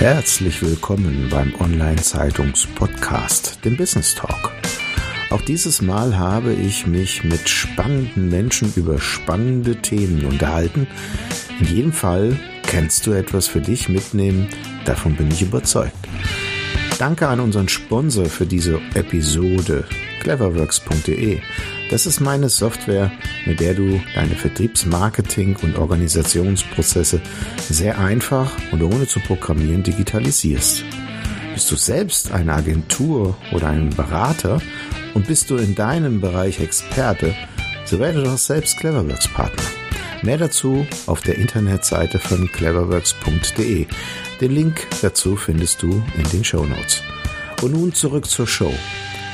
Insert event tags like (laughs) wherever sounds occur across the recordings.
Herzlich willkommen beim Online-Zeitungs-Podcast, dem Business Talk. Auch dieses Mal habe ich mich mit spannenden Menschen über spannende Themen unterhalten. In jedem Fall kannst du etwas für dich mitnehmen, davon bin ich überzeugt. Danke an unseren Sponsor für diese Episode, cleverworks.de. Das ist meine Software, mit der du deine Vertriebsmarketing und Organisationsprozesse sehr einfach und ohne zu programmieren digitalisierst. Bist du selbst eine Agentur oder ein Berater und bist du in deinem Bereich Experte, so werde doch selbst Cleverworks Partner. Mehr dazu auf der Internetseite von cleverworks.de. Den Link dazu findest du in den Show Notes. Und nun zurück zur Show.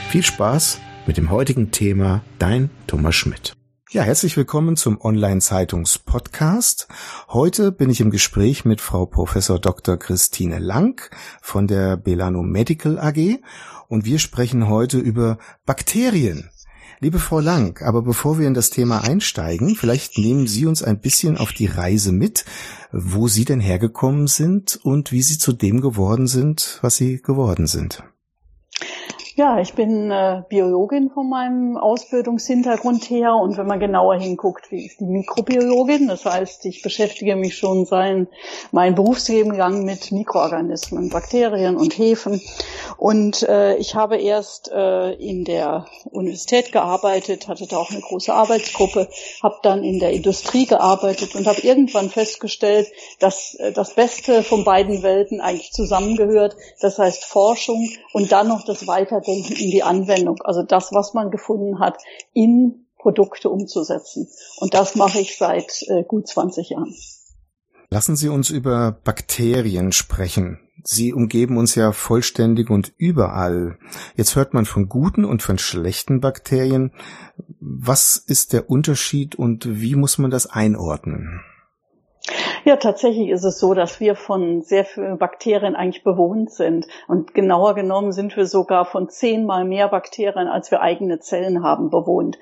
Viel Spaß mit dem heutigen Thema Dein Thomas Schmidt. Ja, herzlich willkommen zum Online-Zeitungs-Podcast. Heute bin ich im Gespräch mit Frau Professor Dr. Christine Lang von der Belano Medical AG und wir sprechen heute über Bakterien. Liebe Frau Lang, aber bevor wir in das Thema einsteigen, vielleicht nehmen Sie uns ein bisschen auf die Reise mit, wo Sie denn hergekommen sind und wie Sie zu dem geworden sind, was Sie geworden sind. Ja, ich bin äh, Biologin von meinem Ausbildungshintergrund her und wenn man genauer hinguckt, wie ist die Mikrobiologin? Das heißt, ich beschäftige mich schon sein mein Berufsleben lang mit Mikroorganismen, Bakterien und Hefen. Und äh, ich habe erst äh, in der Universität gearbeitet, hatte da auch eine große Arbeitsgruppe, habe dann in der Industrie gearbeitet und habe irgendwann festgestellt, dass äh, das Beste von beiden Welten eigentlich zusammengehört. Das heißt Forschung und dann noch das Weiter Denken in die Anwendung, also das, was man gefunden hat, in Produkte umzusetzen. Und das mache ich seit äh, gut 20 Jahren. Lassen Sie uns über Bakterien sprechen. Sie umgeben uns ja vollständig und überall. Jetzt hört man von guten und von schlechten Bakterien. Was ist der Unterschied und wie muss man das einordnen? Ja, tatsächlich ist es so, dass wir von sehr vielen Bakterien eigentlich bewohnt sind. Und genauer genommen sind wir sogar von zehnmal mehr Bakterien, als wir eigene Zellen haben, bewohnt.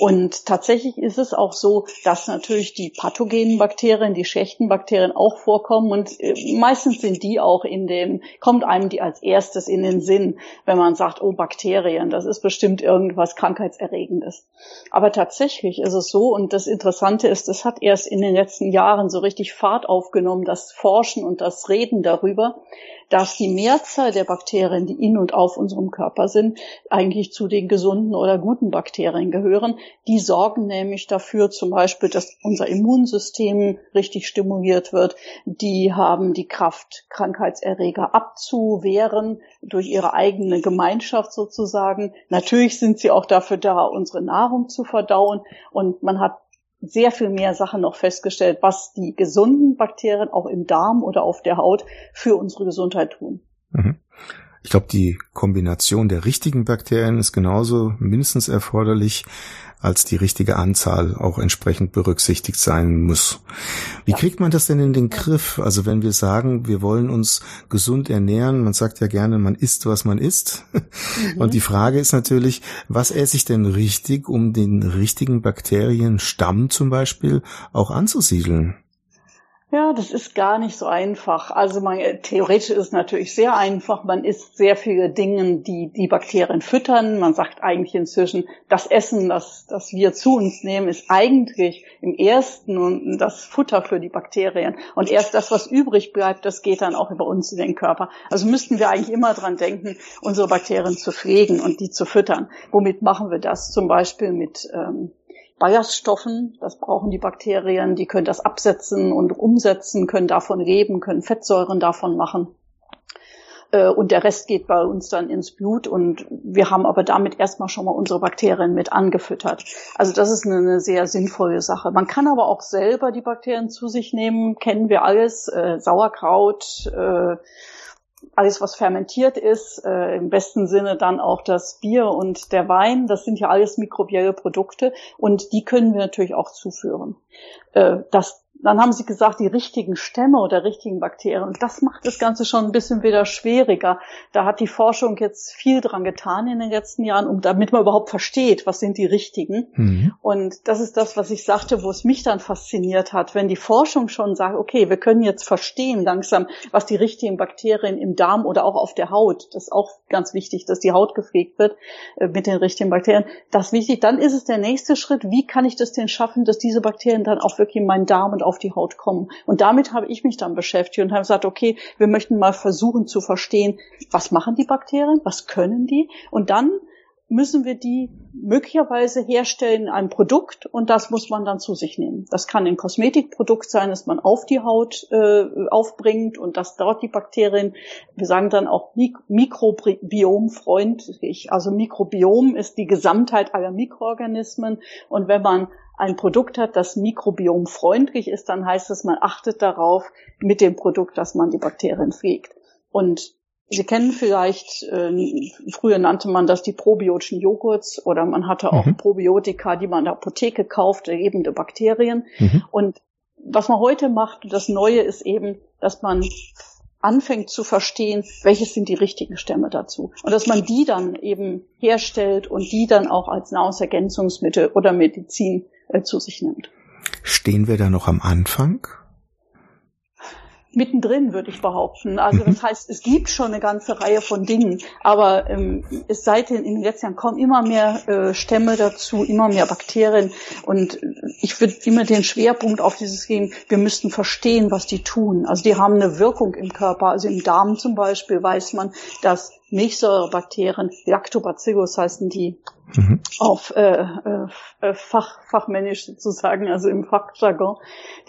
Und tatsächlich ist es auch so, dass natürlich die pathogenen Bakterien, die schlechten Bakterien auch vorkommen. Und äh, meistens sind die auch in dem, kommt einem die als erstes in den Sinn, wenn man sagt, oh, Bakterien, das ist bestimmt irgendwas Krankheitserregendes. Aber tatsächlich ist es so, und das Interessante ist, das hat erst in den letzten Jahren so richtig Fahrt aufgenommen, das Forschen und das Reden darüber, dass die Mehrzahl der Bakterien, die in und auf unserem Körper sind, eigentlich zu den gesunden oder guten Bakterien gehören. Die sorgen nämlich dafür zum Beispiel, dass unser Immunsystem richtig stimuliert wird. Die haben die Kraft, Krankheitserreger abzuwehren durch ihre eigene Gemeinschaft sozusagen. Natürlich sind sie auch dafür da, unsere Nahrung zu verdauen. Und man hat sehr viel mehr Sachen noch festgestellt, was die gesunden Bakterien auch im Darm oder auf der Haut für unsere Gesundheit tun. Mhm. Ich glaube, die Kombination der richtigen Bakterien ist genauso mindestens erforderlich als die richtige Anzahl auch entsprechend berücksichtigt sein muss. Wie ja. kriegt man das denn in den Griff? Also wenn wir sagen, wir wollen uns gesund ernähren, man sagt ja gerne, man isst, was man isst. Mhm. Und die Frage ist natürlich, was esse ich denn richtig, um den richtigen Bakterienstamm zum Beispiel auch anzusiedeln? Ja, das ist gar nicht so einfach. Also man, theoretisch ist es natürlich sehr einfach. Man isst sehr viele Dinge, die die Bakterien füttern. Man sagt eigentlich inzwischen, das Essen, das, das wir zu uns nehmen, ist eigentlich im ersten das Futter für die Bakterien. Und erst das, was übrig bleibt, das geht dann auch über uns in den Körper. Also müssten wir eigentlich immer dran denken, unsere Bakterien zu pflegen und die zu füttern. Womit machen wir das? Zum Beispiel mit ähm, Ballaststoffen. Das brauchen die Bakterien. Die können das absetzen und umsetzen, können davon leben, können Fettsäuren davon machen. Äh, und der Rest geht bei uns dann ins Blut und wir haben aber damit erstmal schon mal unsere Bakterien mit angefüttert. Also das ist eine, sehr sinnvolle Sache. Man kann aber auch selber die Bakterien zu sich nehmen, kennen wir alles, äh, Sauerkraut, äh, alles, was fermentiert ist, äh, im besten Sinne dann auch das Bier und der Wein, das sind ja alles mikrobielle Produkte und die können wir natürlich auch zuführen. Äh, das dann haben sie gesagt, die richtigen Stämme oder richtigen Bakterien. Und das macht das Ganze schon ein bisschen wieder schwieriger. Da hat die Forschung jetzt viel dran getan in den letzten Jahren, um damit man überhaupt versteht, was sind die richtigen. Mhm. Und das ist das, was ich sagte, wo es mich dann fasziniert hat. Wenn die Forschung schon sagt, okay, wir können jetzt verstehen langsam, was die richtigen Bakterien im Darm oder auch auf der Haut, das ist auch ganz wichtig, dass die Haut gepflegt wird äh, mit den richtigen Bakterien. Das ist wichtig. Dann ist es der nächste Schritt. Wie kann ich das denn schaffen, dass diese Bakterien dann auch wirklich in meinen Darm und auf die Haut kommen. Und damit habe ich mich dann beschäftigt und habe gesagt, okay, wir möchten mal versuchen zu verstehen, was machen die Bakterien, was können die? Und dann müssen wir die möglicherweise herstellen in einem Produkt und das muss man dann zu sich nehmen. Das kann ein Kosmetikprodukt sein, das man auf die Haut äh, aufbringt und das dort die Bakterien, wir sagen dann auch Mik mikrobiomfreundlich. Also Mikrobiom ist die Gesamtheit aller Mikroorganismen und wenn man ein Produkt hat, das mikrobiomfreundlich ist, dann heißt es, man achtet darauf mit dem Produkt, dass man die Bakterien pflegt. Und Sie kennen vielleicht, äh, früher nannte man das die probiotischen Joghurts oder man hatte auch mhm. Probiotika, die man in der Apotheke kauft, lebende Bakterien. Mhm. Und was man heute macht, das Neue ist eben, dass man anfängt zu verstehen, welches sind die richtigen Stämme dazu. Und dass man die dann eben herstellt und die dann auch als Nahrungsergänzungsmittel oder Medizin äh, zu sich nimmt. Stehen wir da noch am Anfang? mittendrin, würde ich behaupten. Also das mhm. heißt, es gibt schon eine ganze Reihe von Dingen, aber ähm, es seitdem in den letzten Jahren kommen immer mehr äh, Stämme dazu, immer mehr Bakterien und ich würde immer den Schwerpunkt auf dieses geben, wir müssten verstehen, was die tun. Also die haben eine Wirkung im Körper, also im Darm zum Beispiel weiß man, dass Milchsäurebakterien, Lactobacillus heißen die, mhm. auf äh, äh, Fach, fachmännisch sozusagen, also im Fachjargon.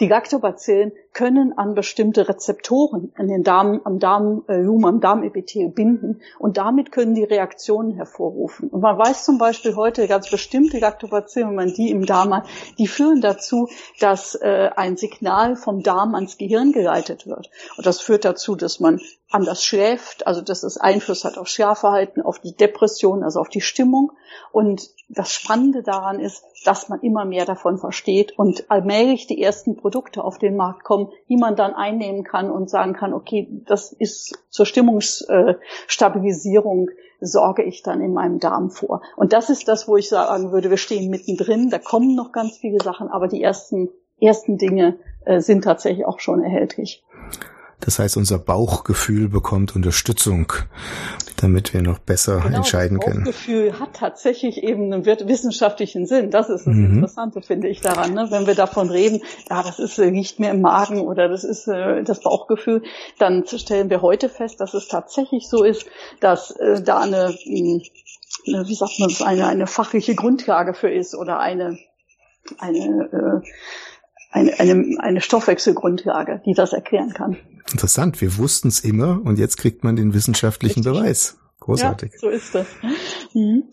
Die Lactobacillen können an bestimmte Rezeptoren in den Darm, am Darm, äh, am Darmepithel binden und damit können die Reaktionen hervorrufen. Und man weiß zum Beispiel heute ganz bestimmte Lactobacillen, wenn man die im Darm hat, die führen dazu, dass äh, ein Signal vom Darm ans Gehirn geleitet wird. Und das führt dazu, dass man anders schläft, also dass es Einfluss hat auf Schlafverhalten, auf die Depression, also auf die Stimmung. Und das Spannende daran ist, dass man immer mehr davon versteht und allmählich die ersten Produkte auf den Markt kommen, die man dann einnehmen kann und sagen kann, okay, das ist zur Stimmungsstabilisierung sorge ich dann in meinem Darm vor. Und das ist das, wo ich sagen würde, wir stehen mittendrin, da kommen noch ganz viele Sachen, aber die ersten, ersten Dinge äh, sind tatsächlich auch schon erhältlich. Das heißt, unser Bauchgefühl bekommt Unterstützung, damit wir noch besser genau, entscheiden können. Das Bauchgefühl hat tatsächlich eben einen wissenschaftlichen Sinn. Das ist das mhm. Interessante, finde ich daran. Ne? Wenn wir davon reden, ja, das ist äh, nicht mehr im Magen oder das ist äh, das Bauchgefühl, dann stellen wir heute fest, dass es tatsächlich so ist, dass äh, da eine, hm, eine, wie sagt man das, eine, eine fachliche Grundlage für ist oder eine, eine äh, eine, eine, eine Stoffwechselgrundlage, die das erklären kann. Interessant, wir wussten es immer und jetzt kriegt man den wissenschaftlichen Richtig. Beweis. Großartig. Ja, so ist das. Mhm.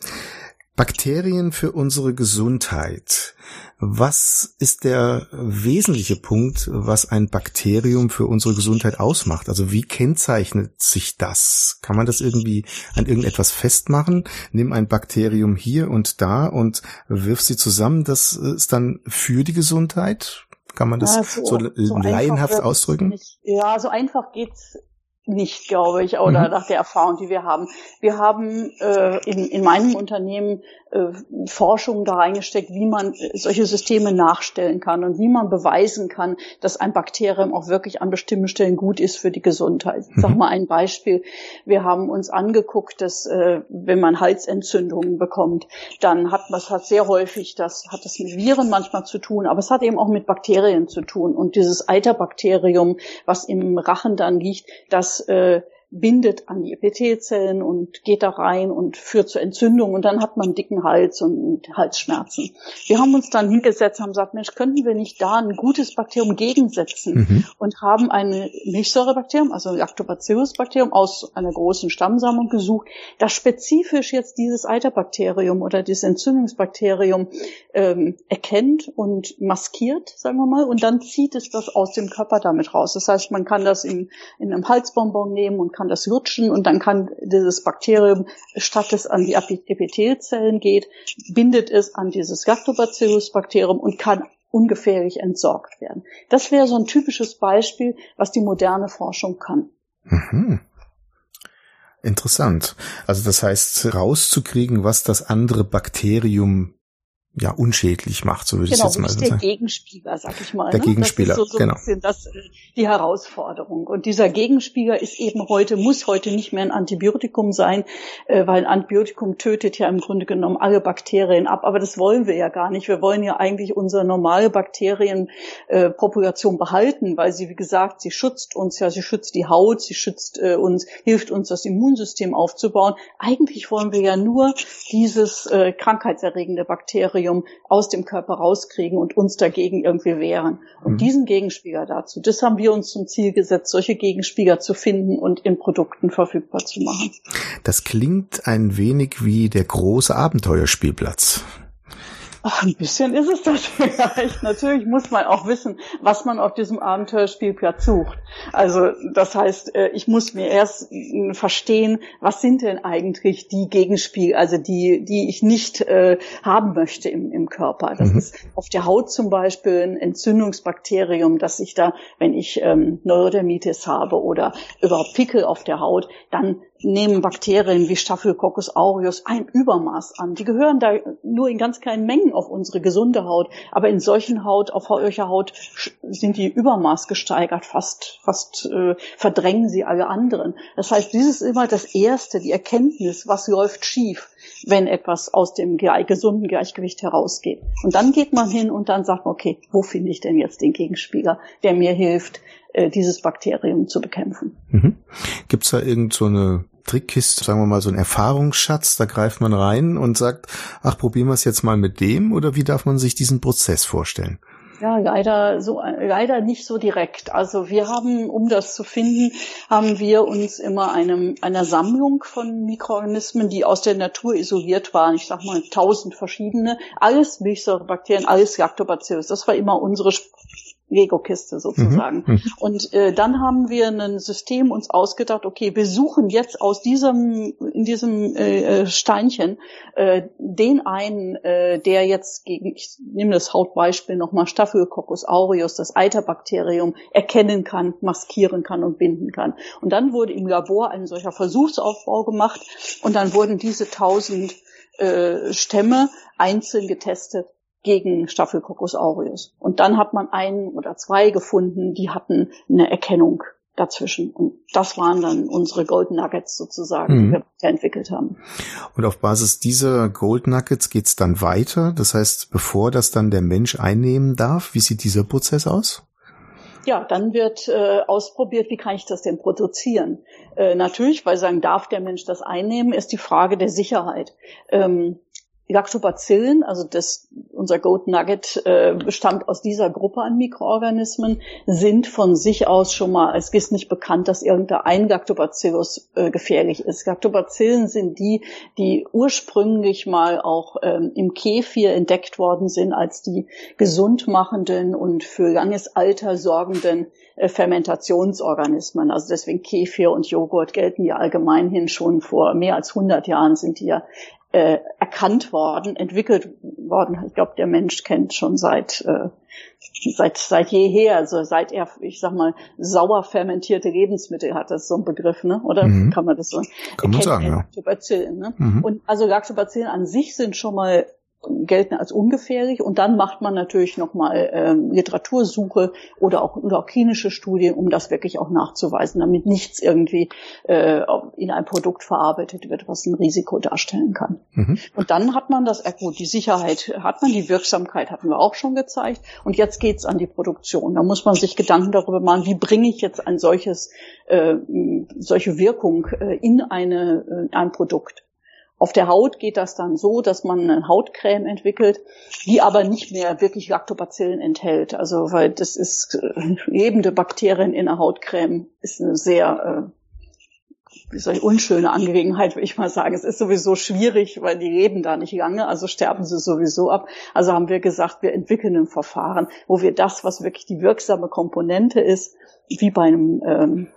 Bakterien für unsere Gesundheit. Was ist der wesentliche Punkt, was ein Bakterium für unsere Gesundheit ausmacht? Also wie kennzeichnet sich das? Kann man das irgendwie an irgendetwas festmachen? Nimm ein Bakterium hier und da und wirf sie zusammen. Das ist dann für die Gesundheit? Kann man das ja, so, so, so laienhaft ausdrücken? Nicht. Ja, so einfach geht's nicht, glaube ich, oder mhm. nach der Erfahrung, die wir haben. Wir haben äh, in, in meinem Unternehmen äh, Forschung da reingesteckt, wie man äh, solche Systeme nachstellen kann und wie man beweisen kann, dass ein Bakterium auch wirklich an bestimmten Stellen gut ist für die Gesundheit. Ich sag mhm. mal ein Beispiel. Wir haben uns angeguckt, dass äh, wenn man Halsentzündungen bekommt, dann hat man es hat sehr häufig, das hat es mit Viren manchmal zu tun, aber es hat eben auch mit Bakterien zu tun. Und dieses Eiterbakterium, was im Rachen dann liegt, das äh, bindet an die Epithelzellen und geht da rein und führt zur Entzündung und dann hat man dicken Hals und Halsschmerzen. Wir haben uns dann hingesetzt und haben gesagt, Mensch, könnten wir nicht da ein gutes Bakterium gegensetzen mhm. und haben eine Milchsäurebakterium, also ein Lactobacillus-Bakterium aus einer großen Stammsammlung gesucht, das spezifisch jetzt dieses Eiterbakterium oder dieses Entzündungsbakterium ähm, erkennt und maskiert, sagen wir mal, und dann zieht es das aus dem Körper damit raus. Das heißt, man kann das in, in einem Halsbonbon nehmen und kann das lutschen und dann kann dieses Bakterium, statt es an die Epithelzellen geht, bindet es an dieses Lactobacillus-Bakterium und kann ungefährlich entsorgt werden. Das wäre so ein typisches Beispiel, was die moderne Forschung kann. Mhm. Interessant. Also das heißt, rauszukriegen, was das andere Bakterium ja unschädlich macht, so würde genau, ich jetzt mal sagen. Der Gegenspieler, sag ich mal. Der ne? Gegenspieler, das ist so, so genau. Ein bisschen das, äh, die Herausforderung. Und dieser Gegenspieler ist eben heute, muss heute nicht mehr ein Antibiotikum sein, äh, weil ein Antibiotikum tötet ja im Grunde genommen alle Bakterien ab. Aber das wollen wir ja gar nicht. Wir wollen ja eigentlich unsere normale Bakterienpopulation behalten, weil sie, wie gesagt, sie schützt uns ja, sie schützt die Haut, sie schützt äh, uns, hilft uns, das Immunsystem aufzubauen. Eigentlich wollen wir ja nur dieses krankheitserregende Bakterium Bakterium aus dem Körper rauskriegen und uns dagegen irgendwie wehren. Und mhm. diesen Gegenspieler dazu, das haben wir uns zum Ziel gesetzt, solche Gegenspieler zu finden und in Produkten verfügbar zu machen. Das klingt ein wenig wie der große Abenteuerspielplatz. Ach, ein bisschen ist es das (laughs) vielleicht. Natürlich muss man auch wissen, was man auf diesem Abenteuerspielplatz sucht. Also das heißt, äh, ich muss mir erst äh, verstehen, was sind denn eigentlich die Gegenspiel, also die, die ich nicht äh, haben möchte im, im Körper. Das mhm. ist auf der Haut zum Beispiel ein Entzündungsbakterium, dass ich da, wenn ich ähm, Neurodermitis habe oder überhaupt Pickel auf der Haut, dann nehmen Bakterien wie Staphylococcus aureus ein Übermaß an. Die gehören da nur in ganz kleinen Mengen auf unsere gesunde Haut, aber in solchen Haut, auf solcher Haut sind die Übermaß gesteigert, fast, fast äh, verdrängen sie alle anderen. Das heißt, dieses ist immer das Erste, die Erkenntnis, was läuft schief, wenn etwas aus dem gesunden Gleichgewicht herausgeht. Und dann geht man hin und dann sagt man, okay, wo finde ich denn jetzt den Gegenspieler, der mir hilft, äh, dieses Bakterium zu bekämpfen. Mhm. Gibt es da irgend so Trickkiste, sagen wir mal so ein Erfahrungsschatz, da greift man rein und sagt, ach, probieren wir es jetzt mal mit dem oder wie darf man sich diesen Prozess vorstellen? Ja, leider so, leider nicht so direkt. Also wir haben, um das zu finden, haben wir uns immer einem, einer Sammlung von Mikroorganismen, die aus der Natur isoliert waren, ich sag mal tausend verschiedene, alles Milchsäurebakterien, alles Lactobacillus. Das war immer unsere Lego-Kiste sozusagen. Mhm. mhm. Und äh, dann haben wir ein System uns ausgedacht, okay, wir suchen jetzt aus diesem, in diesem äh, äh, Steinchen äh, den einen, äh, der jetzt gegen, ich nehme das Hautbeispiel nochmal, Staphylococcus aureus, das Eiterbakterium, erkennen kann, maskieren kann und binden kann. Und dann wurde im Labor ein solcher Versuchsaufbau gemacht und dann wurden diese tausend äh, Stämme einzeln getestet gegen Staphylococcus aureus. Und dann hat man einen oder zwei gefunden, die hatten eine Erkennung dazwischen. Und das waren dann unsere Gold Nuggets sozusagen, mhm. die wir entwickelt haben. Und auf Basis dieser Gold Nuggets geht's dann weiter. Das heißt, bevor das dann der Mensch einnehmen darf, wie sieht dieser Prozess aus? Ja, dann wird äh, ausprobiert, wie kann ich das denn produzieren? Äh, natürlich, weil sagen, darf der Mensch das einnehmen, ist die Frage der Sicherheit. Ähm, Lactobacillen, also das, unser Goat Nugget äh, bestammt aus dieser Gruppe an Mikroorganismen, sind von sich aus schon mal, es ist nicht bekannt, dass irgendein Lactobacillus äh, gefährlich ist. Lactobacillen sind die, die ursprünglich mal auch ähm, im Kefir entdeckt worden sind als die gesundmachenden und für langes Alter sorgenden äh, Fermentationsorganismen. Also deswegen Kefir und Joghurt gelten ja allgemein hin schon vor mehr als 100 Jahren sind die ja äh, erkannt worden, entwickelt worden. Ich glaube, der Mensch kennt schon seit äh, seit seit jeher, also seit er, ich sag mal, sauer fermentierte Lebensmittel hat, das ist so ein Begriff, ne? Oder mhm. kann man das so? Kann man sagen, ja. Lactobacillen, ne? Mhm. Und also Lactobacillen an sich sind schon mal gelten als ungefährlich und dann macht man natürlich nochmal ähm, Literatursuche oder auch, oder auch klinische Studien, um das wirklich auch nachzuweisen, damit nichts irgendwie äh, in ein Produkt verarbeitet wird, was ein Risiko darstellen kann. Mhm. Und dann hat man das, äh, gut, die Sicherheit hat man, die Wirksamkeit hatten wir auch schon gezeigt und jetzt geht's an die Produktion. Da muss man sich Gedanken darüber machen, wie bringe ich jetzt ein solches, äh, solche Wirkung äh, in eine, äh, ein Produkt. Auf der Haut geht das dann so, dass man eine Hautcreme entwickelt, die aber nicht mehr wirklich Lactobacillen enthält. Also, weil das ist äh, lebende Bakterien in der Hautcreme ist eine sehr äh, wie soll ich, unschöne Angelegenheit, würde ich mal sagen. Es ist sowieso schwierig, weil die leben da nicht lange, also sterben sie sowieso ab. Also haben wir gesagt, wir entwickeln ein Verfahren, wo wir das, was wirklich die wirksame Komponente ist, wie bei einem ähm,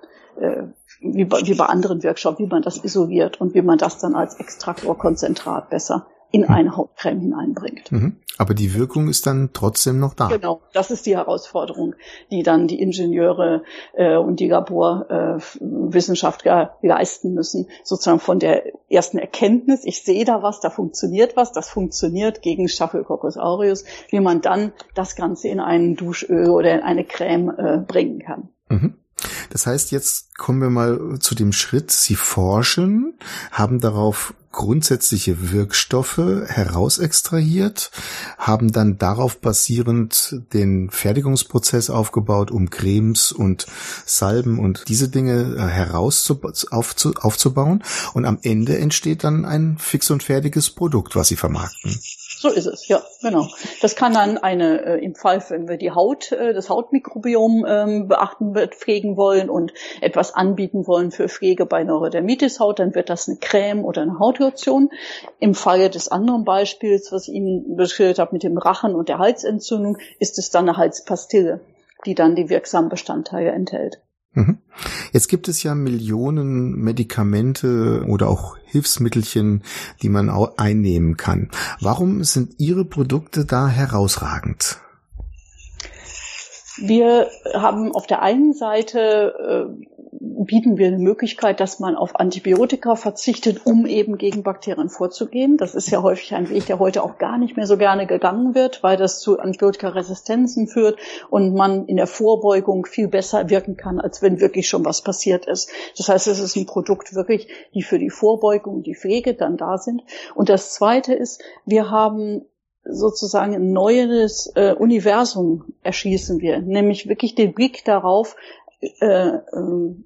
äh, wie bei, wie bei anderen Workshops, wie man das isoliert und wie man das dann als Extraktorkonzentrat besser in mhm. eine Hautcreme hineinbringt. Mhm. Aber die Wirkung ist dann trotzdem noch da. Genau, das ist die Herausforderung, die dann die Ingenieure äh, und die Laborwissenschaftler äh, leisten müssen, sozusagen von der ersten Erkenntnis, ich sehe da was, da funktioniert was, das funktioniert gegen Staphylococcus aureus, wie man dann das Ganze in ein Duschöl oder in eine Creme äh, bringen kann. Mhm. Das heißt, jetzt kommen wir mal zu dem Schritt, Sie forschen, haben darauf grundsätzliche Wirkstoffe herausextrahiert, haben dann darauf basierend den Fertigungsprozess aufgebaut, um Cremes und Salben und diese Dinge äh, heraus aufzubauen. Und am Ende entsteht dann ein fix und fertiges Produkt, was Sie vermarkten. So ist es, ja, genau. Das kann dann eine, äh, im Fall, wenn wir die Haut, äh, das Hautmikrobiom ähm, beachten, pflegen wollen und etwas anbieten wollen für Pflege bei Neurodermitis-Haut, dann wird das eine Creme oder eine Hautlotion. Im Falle des anderen Beispiels, was ich Ihnen beschildert habe mit dem Rachen und der Halsentzündung, ist es dann eine Halspastille, die dann die wirksamen Bestandteile enthält. Mhm. Jetzt gibt es ja Millionen Medikamente oder auch Hilfsmittelchen, die man einnehmen kann. Warum sind Ihre Produkte da herausragend? Wir haben auf der einen Seite äh, bieten wir eine Möglichkeit, dass man auf Antibiotika verzichtet, um eben gegen Bakterien vorzugehen. Das ist ja häufig ein Weg, der heute auch gar nicht mehr so gerne gegangen wird, weil das zu Antibiotikaresistenzen führt und man in der Vorbeugung viel besser wirken kann, als wenn wirklich schon was passiert ist. Das heißt, es ist ein Produkt wirklich, die für die Vorbeugung, die Pflege dann da sind. Und das Zweite ist, wir haben sozusagen ein neues äh, Universum erschließen wir, nämlich wirklich den Blick darauf, äh, äh,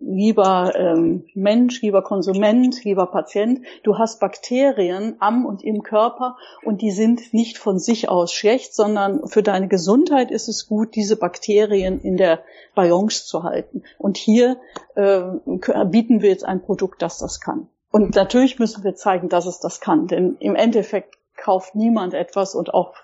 lieber äh, Mensch, lieber Konsument, lieber Patient, du hast Bakterien am und im Körper und die sind nicht von sich aus schlecht, sondern für deine Gesundheit ist es gut, diese Bakterien in der Balance zu halten. Und hier äh, bieten wir jetzt ein Produkt, das das kann. Und natürlich müssen wir zeigen, dass es das kann, denn im Endeffekt kauft niemand etwas und auch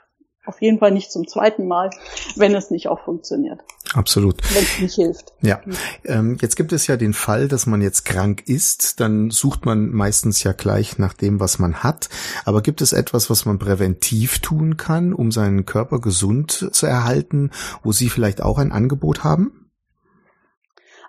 auf jeden Fall nicht zum zweiten Mal, wenn es nicht auch funktioniert. Absolut. Wenn es nicht hilft. Ja. Ähm, jetzt gibt es ja den Fall, dass man jetzt krank ist, dann sucht man meistens ja gleich nach dem, was man hat. Aber gibt es etwas, was man präventiv tun kann, um seinen Körper gesund zu erhalten, wo Sie vielleicht auch ein Angebot haben?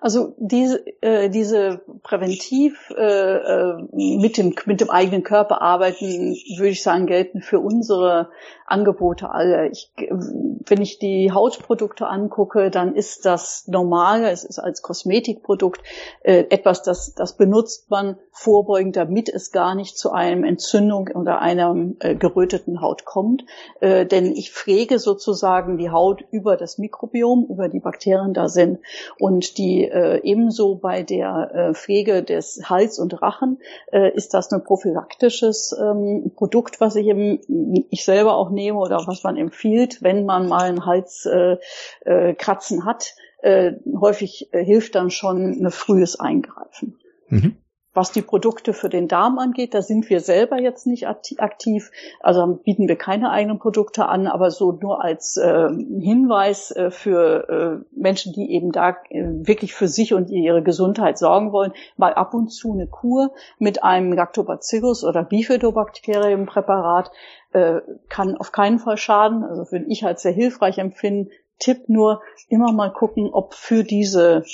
Also diese, äh, diese präventiv äh, äh, mit, dem, mit dem eigenen Körper arbeiten, würde ich sagen, gelten für unsere Angebote alle. Ich, wenn ich die Hautprodukte angucke, dann ist das normale, es ist als Kosmetikprodukt äh, etwas, das, das benutzt man vorbeugend, damit es gar nicht zu einem Entzündung oder einer äh, geröteten Haut kommt. Äh, denn ich pflege sozusagen die Haut über das Mikrobiom, über die Bakterien da sind. Und die äh, ebenso bei der äh, Pflege des Hals und Rachen äh, ist das ein prophylaktisches ähm, Produkt, was ich eben, ich selber auch nehme oder was man empfiehlt, wenn man mal einen Halskratzen äh, äh, hat. Äh, häufig hilft dann schon ein frühes Eingreifen. Mhm. Was die Produkte für den Darm angeht, da sind wir selber jetzt nicht aktiv. Also bieten wir keine eigenen Produkte an, aber so nur als äh, Hinweis äh, für äh, Menschen, die eben da äh, wirklich für sich und ihre Gesundheit sorgen wollen, mal ab und zu eine Kur mit einem Lactobacillus oder Bifidobakterienpräparat äh, kann auf keinen Fall schaden. Also würde ich als sehr hilfreich empfinden. Tipp nur, immer mal gucken, ob für diese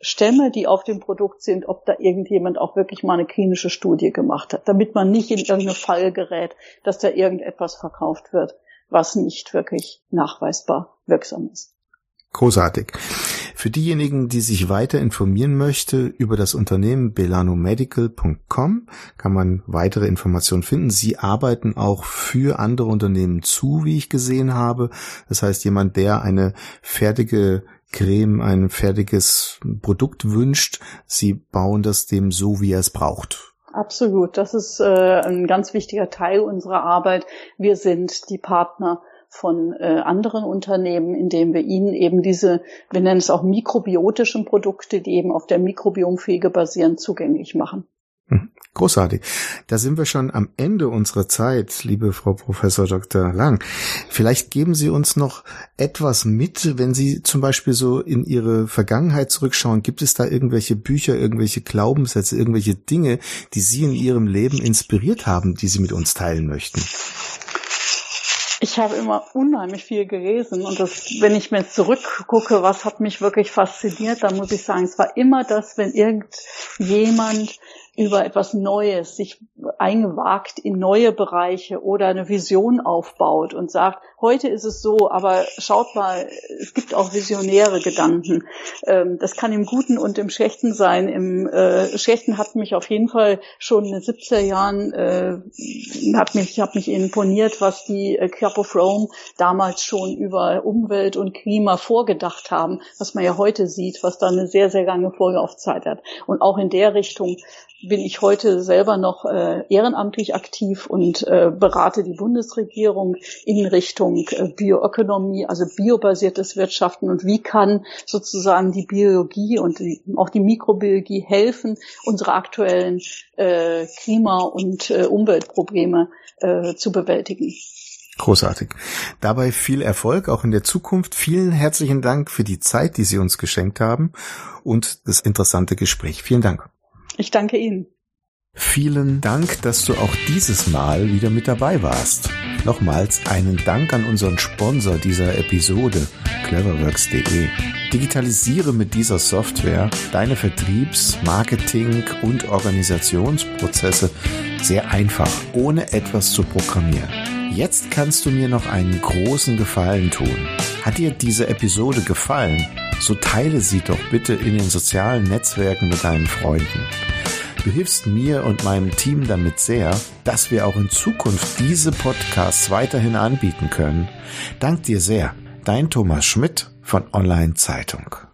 Stämme, die auf dem Produkt sind, ob da irgendjemand auch wirklich mal eine klinische Studie gemacht hat, damit man nicht in irgendeine Falle gerät, dass da irgendetwas verkauft wird, was nicht wirklich nachweisbar wirksam ist. Großartig. Für diejenigen, die sich weiter informieren möchte über das Unternehmen belanomedical.com, kann man weitere Informationen finden. Sie arbeiten auch für andere Unternehmen zu, wie ich gesehen habe. Das heißt, jemand, der eine fertige Creme ein fertiges Produkt wünscht. Sie bauen das dem so, wie er es braucht. Absolut. Das ist äh, ein ganz wichtiger Teil unserer Arbeit. Wir sind die Partner von äh, anderen Unternehmen, indem wir ihnen eben diese, wir nennen es auch mikrobiotischen Produkte, die eben auf der Mikrobiomfege basieren, zugänglich machen. Großartig. Da sind wir schon am Ende unserer Zeit, liebe Frau Professor Dr. Lang. Vielleicht geben Sie uns noch etwas mit, wenn Sie zum Beispiel so in Ihre Vergangenheit zurückschauen. Gibt es da irgendwelche Bücher, irgendwelche Glaubenssätze, irgendwelche Dinge, die Sie in Ihrem Leben inspiriert haben, die Sie mit uns teilen möchten? Ich habe immer unheimlich viel gelesen und das, wenn ich mir zurückgucke, was hat mich wirklich fasziniert, dann muss ich sagen, es war immer das, wenn irgendjemand über etwas Neues sich eingewagt in neue Bereiche oder eine Vision aufbaut und sagt, heute ist es so, aber schaut mal, es gibt auch visionäre Gedanken. Ähm, das kann im Guten und im Schlechten sein. Im äh, Schlechten hat mich auf jeden Fall schon in den 70er Jahren, äh, hat mich, hat mich imponiert, was die äh, Club of Rome damals schon über Umwelt und Klima vorgedacht haben, was man ja heute sieht, was da eine sehr, sehr lange Vorlaufzeit hat. Und auch in der Richtung bin ich heute selber noch äh, ehrenamtlich aktiv und äh, berate die Bundesregierung in Richtung äh, Bioökonomie, also biobasiertes Wirtschaften und wie kann sozusagen die Biologie und die, auch die Mikrobiologie helfen, unsere aktuellen äh, Klima- und äh, Umweltprobleme äh, zu bewältigen. Großartig. Dabei viel Erfolg auch in der Zukunft. Vielen herzlichen Dank für die Zeit, die Sie uns geschenkt haben und das interessante Gespräch. Vielen Dank. Ich danke Ihnen. Vielen Dank, dass du auch dieses Mal wieder mit dabei warst. Nochmals einen Dank an unseren Sponsor dieser Episode, cleverworks.de. Digitalisiere mit dieser Software deine Vertriebs-, Marketing- und Organisationsprozesse sehr einfach, ohne etwas zu programmieren. Jetzt kannst du mir noch einen großen Gefallen tun. Hat dir diese Episode gefallen? So teile sie doch bitte in den sozialen Netzwerken mit deinen Freunden. Du hilfst mir und meinem Team damit sehr, dass wir auch in Zukunft diese Podcasts weiterhin anbieten können. Dank dir sehr. Dein Thomas Schmidt von Online Zeitung.